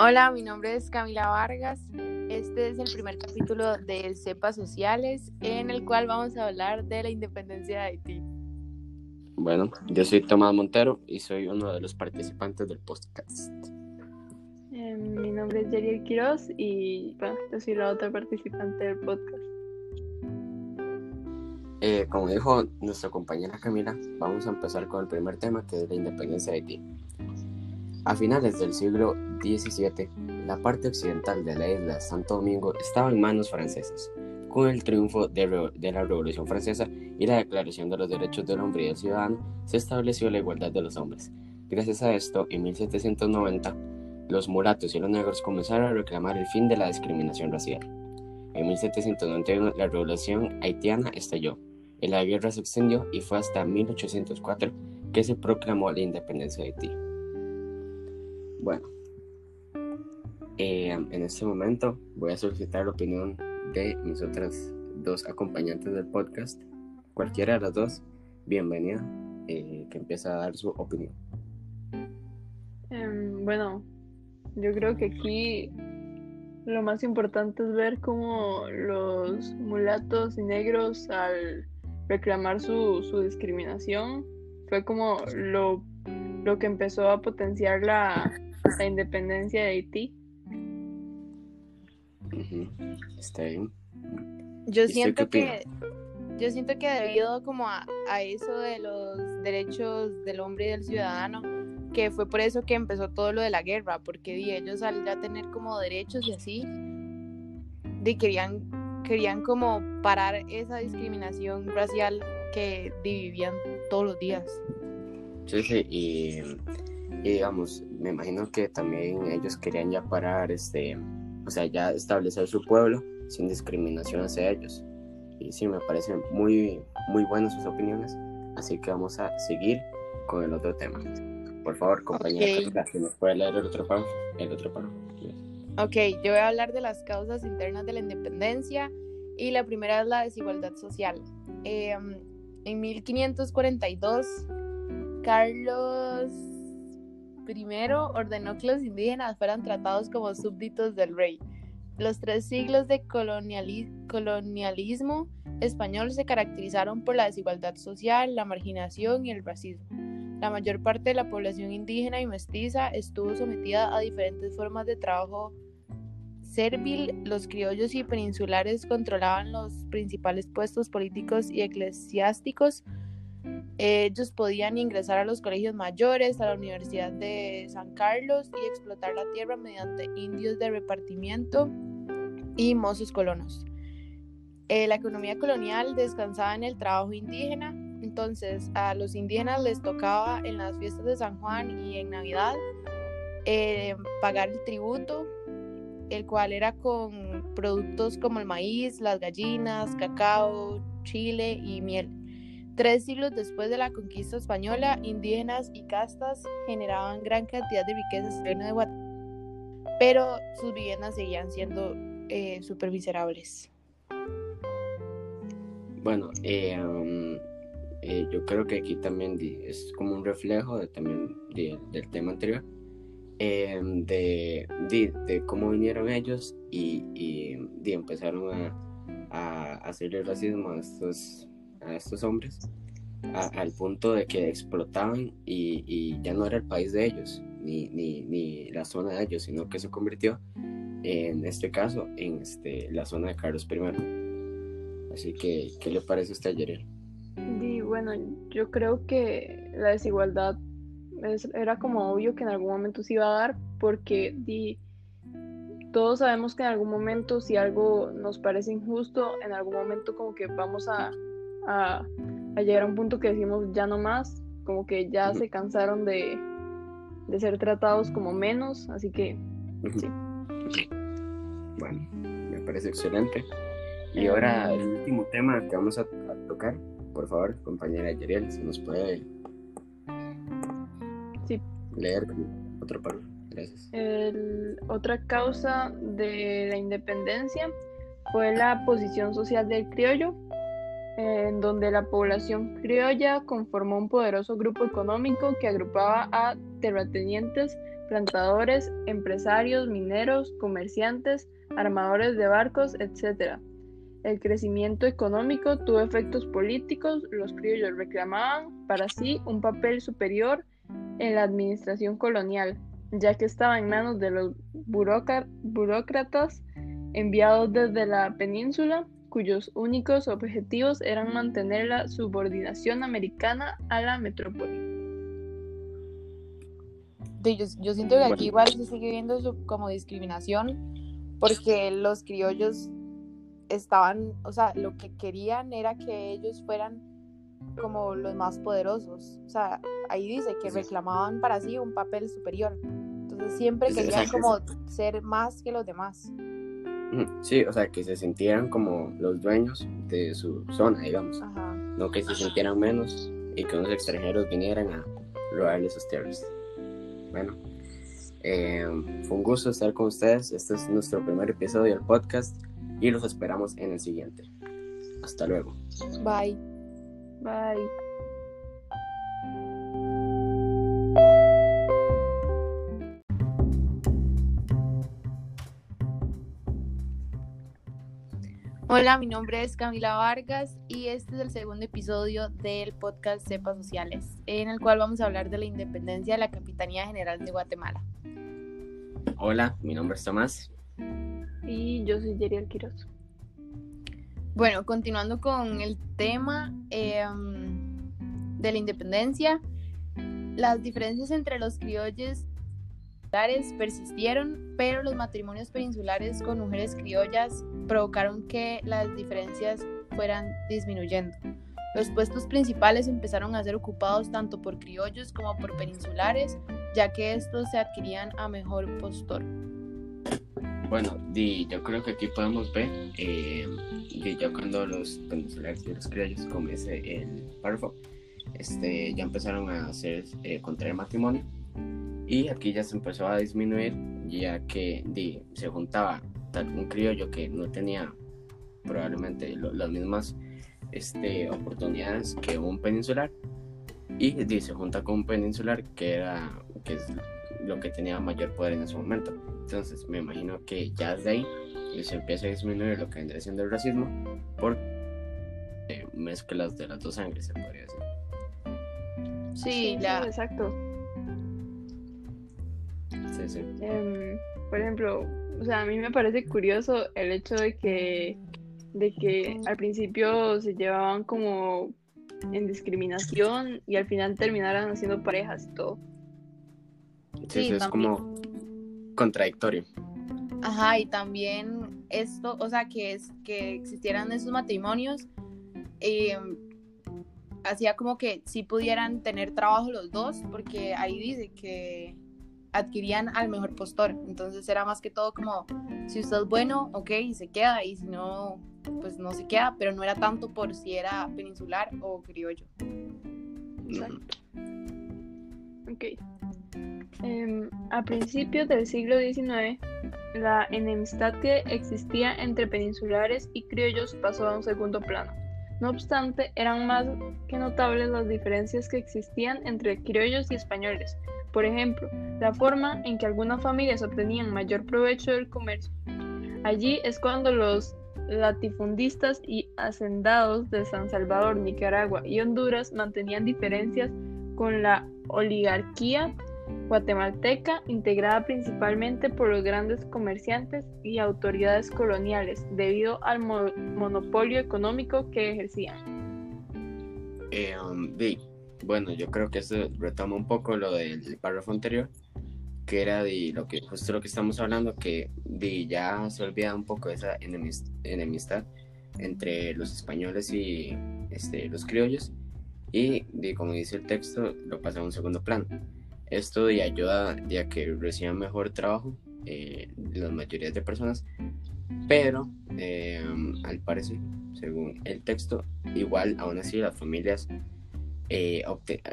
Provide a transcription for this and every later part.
Hola, mi nombre es Camila Vargas. Este es el primer capítulo de Cepas Sociales, en el cual vamos a hablar de la independencia de Haití. Bueno, yo soy Tomás Montero y soy uno de los participantes del podcast. Eh, mi nombre es Yariel Quiroz y bueno, yo soy la otra participante del podcast. Eh, como dijo nuestra compañera Camila, vamos a empezar con el primer tema que es la independencia de Haití. A finales del siglo XVII, la parte occidental de la isla de Santo Domingo estaba en manos francesas. Con el triunfo de, la Revolución Francesa y la Declaración de los Derechos del Hombre y del Ciudadano, se estableció la igualdad de los hombres. Gracias a esto, en 1790, los mulatos y los negros comenzaron a reclamar el fin de la discriminación racial. En 1791, la Revolución haitiana estalló, y la guerra se extendió y fue hasta 1804 que se proclamó la independencia de Haití. Bueno, eh, en este momento voy a solicitar la opinión de mis otras dos acompañantes del podcast. Cualquiera de las dos, bienvenida, eh, que empieza a dar su opinión. Em, bueno, yo creo que aquí lo más importante es ver cómo los mulatos y negros al reclamar su, su discriminación fue como lo, lo que empezó a potenciar la, la independencia de Haití. Está bien. Yo siento que yo siento que debido como a, eso de los derechos del hombre y del ciudadano, que fue por eso que empezó todo lo de la guerra, porque ellos al ya tener como derechos y así, de querían, querían como parar esa discriminación racial que vivían todos los días. Sí, sí, y y digamos, me imagino que también ellos querían ya parar, este, o sea, ya establecer su pueblo sin discriminación hacia ellos. Y sí, me parecen muy, muy buenas sus opiniones. Así que vamos a seguir con el otro tema. Por favor, compañera, si nos puede leer el otro párrafo. El otro párrafo. Ok, yo voy a hablar de las causas internas de la independencia y la primera es la desigualdad social. Em, en 1542, Carlos Primero ordenó que los indígenas fueran tratados como súbditos del rey. Los tres siglos de colonialismo español se caracterizaron por la desigualdad social, la marginación y el racismo. La mayor parte de la población indígena y mestiza estuvo sometida a diferentes formas de trabajo servil. Los criollos y peninsulares controlaban los principales puestos políticos y eclesiásticos, ellos podían ingresar a los colegios mayores, a la Universidad de San Carlos y explotar la tierra mediante indios de repartimiento y mozos colonos. Eh, la economía colonial descansaba en el trabajo indígena, entonces a los indígenas les tocaba en las fiestas de San Juan y en Navidad eh, pagar el tributo, el cual era con productos como el maíz, las gallinas, cacao, chile y miel. Tres siglos después de la conquista española, indígenas y castas generaban gran cantidad de riquezas en el reino de Guatemala, pero sus viviendas seguían siendo eh, miserables. Bueno, eh, um, eh, yo creo que aquí también es como un reflejo de, también del tema anterior, em, de, de, cómo vinieron ellos y, y empezaron a, a hacer el racismo a estos a estos hombres al punto de que explotaban y, ya no era el país de ellos, ni, ni, la zona de ellos, sino que se convirtió en este caso en este, la zona de Carlos I. Así que, ¿qué le parece a usted, Yeriel? Y bueno, yo creo que la desigualdad era como obvio que en algún momento se iba a dar, porque di, todos sabemos que en algún momento si algo nos parece injusto, en algún momento como que vamos a a, llegar a un punto que decimos ya no más, como que ya se cansaron de, ser tratados como menos, así que sí. Bueno, me parece excelente. Y em, ahora el último tema que vamos a, tocar, por favor, compañera Yeriel, si nos puede sí. leer otro párrafo. Gracias. otra causa de la independencia fue la posición social del criollo en donde la población criolla conformó un poderoso grupo económico que agrupaba a terratenientes plantadores, empresarios, mineros, comerciantes, armadores de barcos, etc. El crecimiento económico tuvo efectos políticos, los criollos reclamaban para sí un papel superior en la administración colonial, ya que estaba en manos de los burócratas enviados desde la península, cuyos únicos objetivos eran mantener la subordinación americana a la metrópoli. Yo, yo siento que aquí igual se sigue viendo eso como discriminación, porque los criollos estaban, o sea, lo que querían era que ellos fueran como los más poderosos. O sea, ahí dice que reclamaban para sí un papel superior. Entonces siempre querían como ser más que los demás. Sí, o sea, que se sintieran como los dueños de su zona, digamos. No que se sintieran menos y que unos extranjeros vinieran a robarles sus tierras. Bueno, eh, fue un gusto estar con ustedes. Este es nuestro primer episodio del podcast y los esperamos en el siguiente. Hasta luego. Bye. Bye. Hola, mi nombre es Camila Vargas y este es el segundo episodio del podcast Cepas Sociales, en el cual vamos a hablar de la independencia de la Capitanía General de Guatemala. Hola, mi nombre es Tomás. Y yo soy Yeriel Quiroz. Bueno, continuando con el tema em, de la independencia, las diferencias entre los criollos persistieron, pero los matrimonios peninsulares con mujeres criollas provocaron que las diferencias fueran disminuyendo. Los puestos principales empezaron a ser ocupados tanto por criollos como por peninsulares, ya que estos se adquirían a mejor postor. Bueno, di, yo creo que aquí podemos ver, eh, ya cuando los peninsulares y los criollos, como dice el párrafo, este, ya empezaron a hacer eh, contraer matrimonio y aquí ya se empezó a disminuir ya que di, se juntaba tal un criollo que no tenía probablemente las mismas este, oportunidades que un peninsular y di, se junta con un peninsular que era que es lo que tenía mayor poder en ese momento entonces me imagino que ya desde ahí se empieza a disminuir lo que vendría siendo el racismo por eh, mezclas de las dos sangres, se podría decir. Sí, la... exacto. Sí, sí. Em, por ejemplo, o sea, a mí me parece curioso el hecho de que, de que al principio se llevaban como en discriminación y al final terminaran haciendo parejas y todo. Sí, es como contradictorio. Ajá, y también esto, o sea, que es que existieran esos matrimonios, eh, hacía como que sí pudieran tener trabajo los dos, porque ahí dice que adquirían al mejor postor, entonces era más que todo como, si usted es bueno, ok, se queda, y si no, pues no se queda, pero no era tanto por si era peninsular o criollo. Exacto. Ok. Em, a principios del siglo XIX, la enemistad que existía entre peninsulares y criollos pasó a un segundo plano. No obstante, eran más que notables las diferencias que existían entre criollos y españoles. Por ejemplo, la forma en que algunas familias obtenían mayor provecho del comercio. Allí es cuando los latifundistas y hacendados de San Salvador, Nicaragua y Honduras mantenían diferencias con la oligarquía guatemalteca, integrada principalmente por los grandes comerciantes y autoridades coloniales, debido al monopolio económico que ejercían. Um, bueno, yo creo que eso retoma un poco lo del párrafo anterior, que era de lo que justo lo que estamos hablando, que de ya se olvida un poco esa enemistad entre los españoles y este, los criollos, y de, como dice el texto, lo pasa a un segundo plano. Esto y ayuda a que reciban mejor trabajo eh, las mayorías de personas, pero eh, al parecer, según el texto, igual aún así las familias, eh,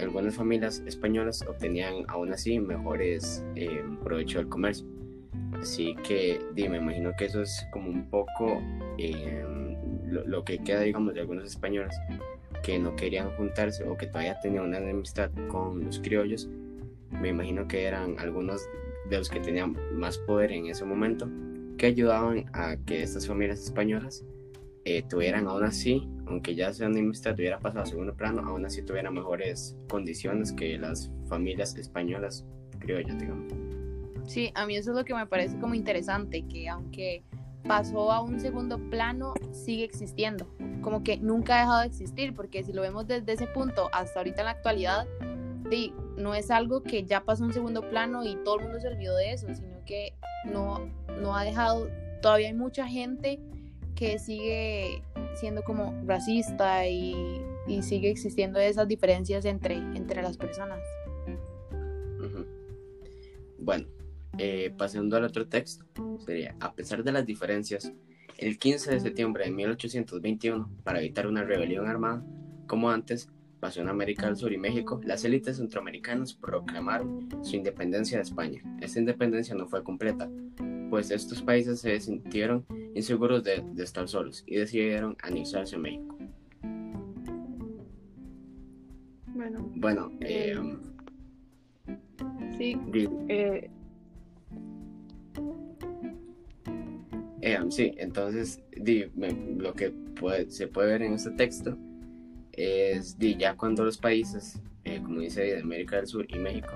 algunas familias españolas obtenían aún así mejores eh, provecho del comercio. Así que me imagino que eso es como un poco lo, lo, que queda, digamos, de algunos españoles que no querían juntarse o que todavía tenían una enemistad con los criollos me imagino que eran algunos de los que tenían más poder en ese momento, que ayudaban a que estas familias españolas eh, tuvieran aún así, aunque ya sea una amistad hubiera pasado a segundo plano, aún así tuvieran mejores condiciones que las familias españolas criollas, digamos. Sí, a mí eso es lo que me parece como interesante, que aunque pasó a un segundo plano, sigue existiendo. Como que nunca ha dejado de existir, porque si lo vemos desde ese punto hasta ahorita en la actualidad, no es algo que ya pasó a un segundo plano y todo el mundo se olvidó de eso, sino que no, no ha dejado, todavía hay mucha gente que sigue siendo como racista y, y sigue existiendo esas diferencias entre, entre las personas. Bueno, eh, pasando al otro texto, sería, a pesar de las diferencias, el 15 de septiembre de 1821, para evitar una rebelión armada, como antes pasó en América del Sur y México, las élites centroamericanas proclamaron su independencia de España. Esta independencia no fue completa, pues estos países se sintieron inseguros de, estar solos y decidieron anexarse a México. Bueno, bueno eh, sí, eh, Eh, sí, entonces lo que se puede ver en este texto es ya cuando los países, eh, como dice de América del Sur y México,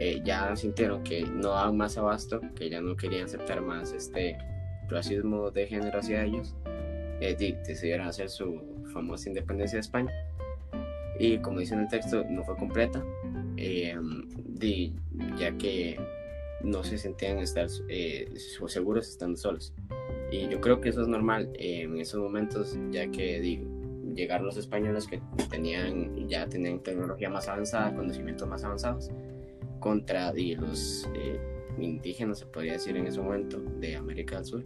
eh, ya sintieron que no daban más abasto, que ya no querían aceptar más este racismo de género hacia ellos, decidieron hacer su famosa independencia de España. Y como dice en el texto, no fue completa, ya que no se sentían estar seguros estando solos. Y yo creo que eso es normal eh, en esos momentos, ya que llegaron los españoles que tenían, ya tenían tecnología más avanzada, conocimientos más avanzados, contra los eh, indígenas, se podría decir en ese momento, de América del Sur,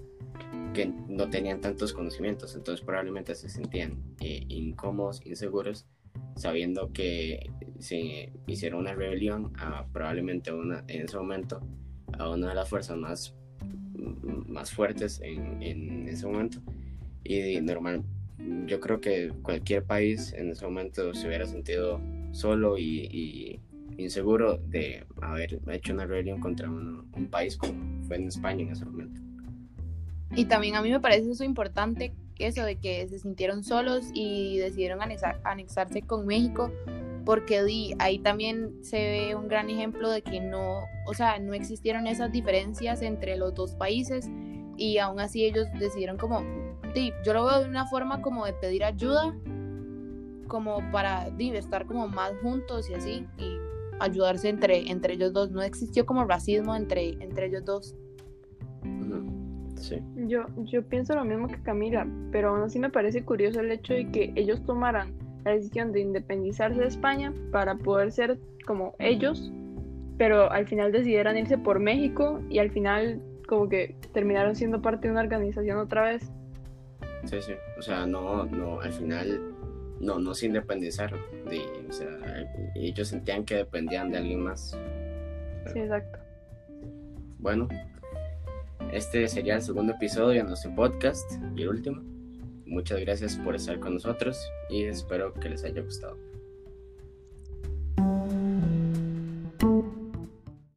que no tenían tantos conocimientos, entonces probablemente se sentían eh, incómodos, inseguros, sabiendo que se hicieron una rebelión a probablemente una, en ese momento a una de las fuerzas más más fuertes en, en ese momento. Y normal, yo creo que cualquier país en ese momento se hubiera sentido solo y, inseguro de haber hecho una rebelión contra un, país como fue en España en ese momento. Y también a mí me parece eso importante, eso de que se sintieron solos y decidieron anexarse con México, porque ahí también se ve un gran ejemplo de que no, o sea, no existieron esas diferencias entre los dos países y aún así ellos decidieron como, yo lo veo de una forma como de pedir ayuda, como para estar como más juntos y así, y ayudarse entre, entre ellos dos. No existió como racismo entre, entre ellos dos. Sí. Yo, yo pienso lo mismo que Camila, pero aún así me parece curioso el hecho de que ellos tomaran la decisión de independizarse de España para poder ser como ellos, pero al final decidieran irse por México y al final como que terminaron siendo parte de una organización otra vez. Sí, sí, o sea, no, no, al final no, no se independizaron, de, o sea, ellos sentían que dependían de alguien más. Sí, exacto. Bueno, este sería el segundo episodio de nuestro podcast y el último. Muchas gracias por estar con nosotros y espero que les haya gustado.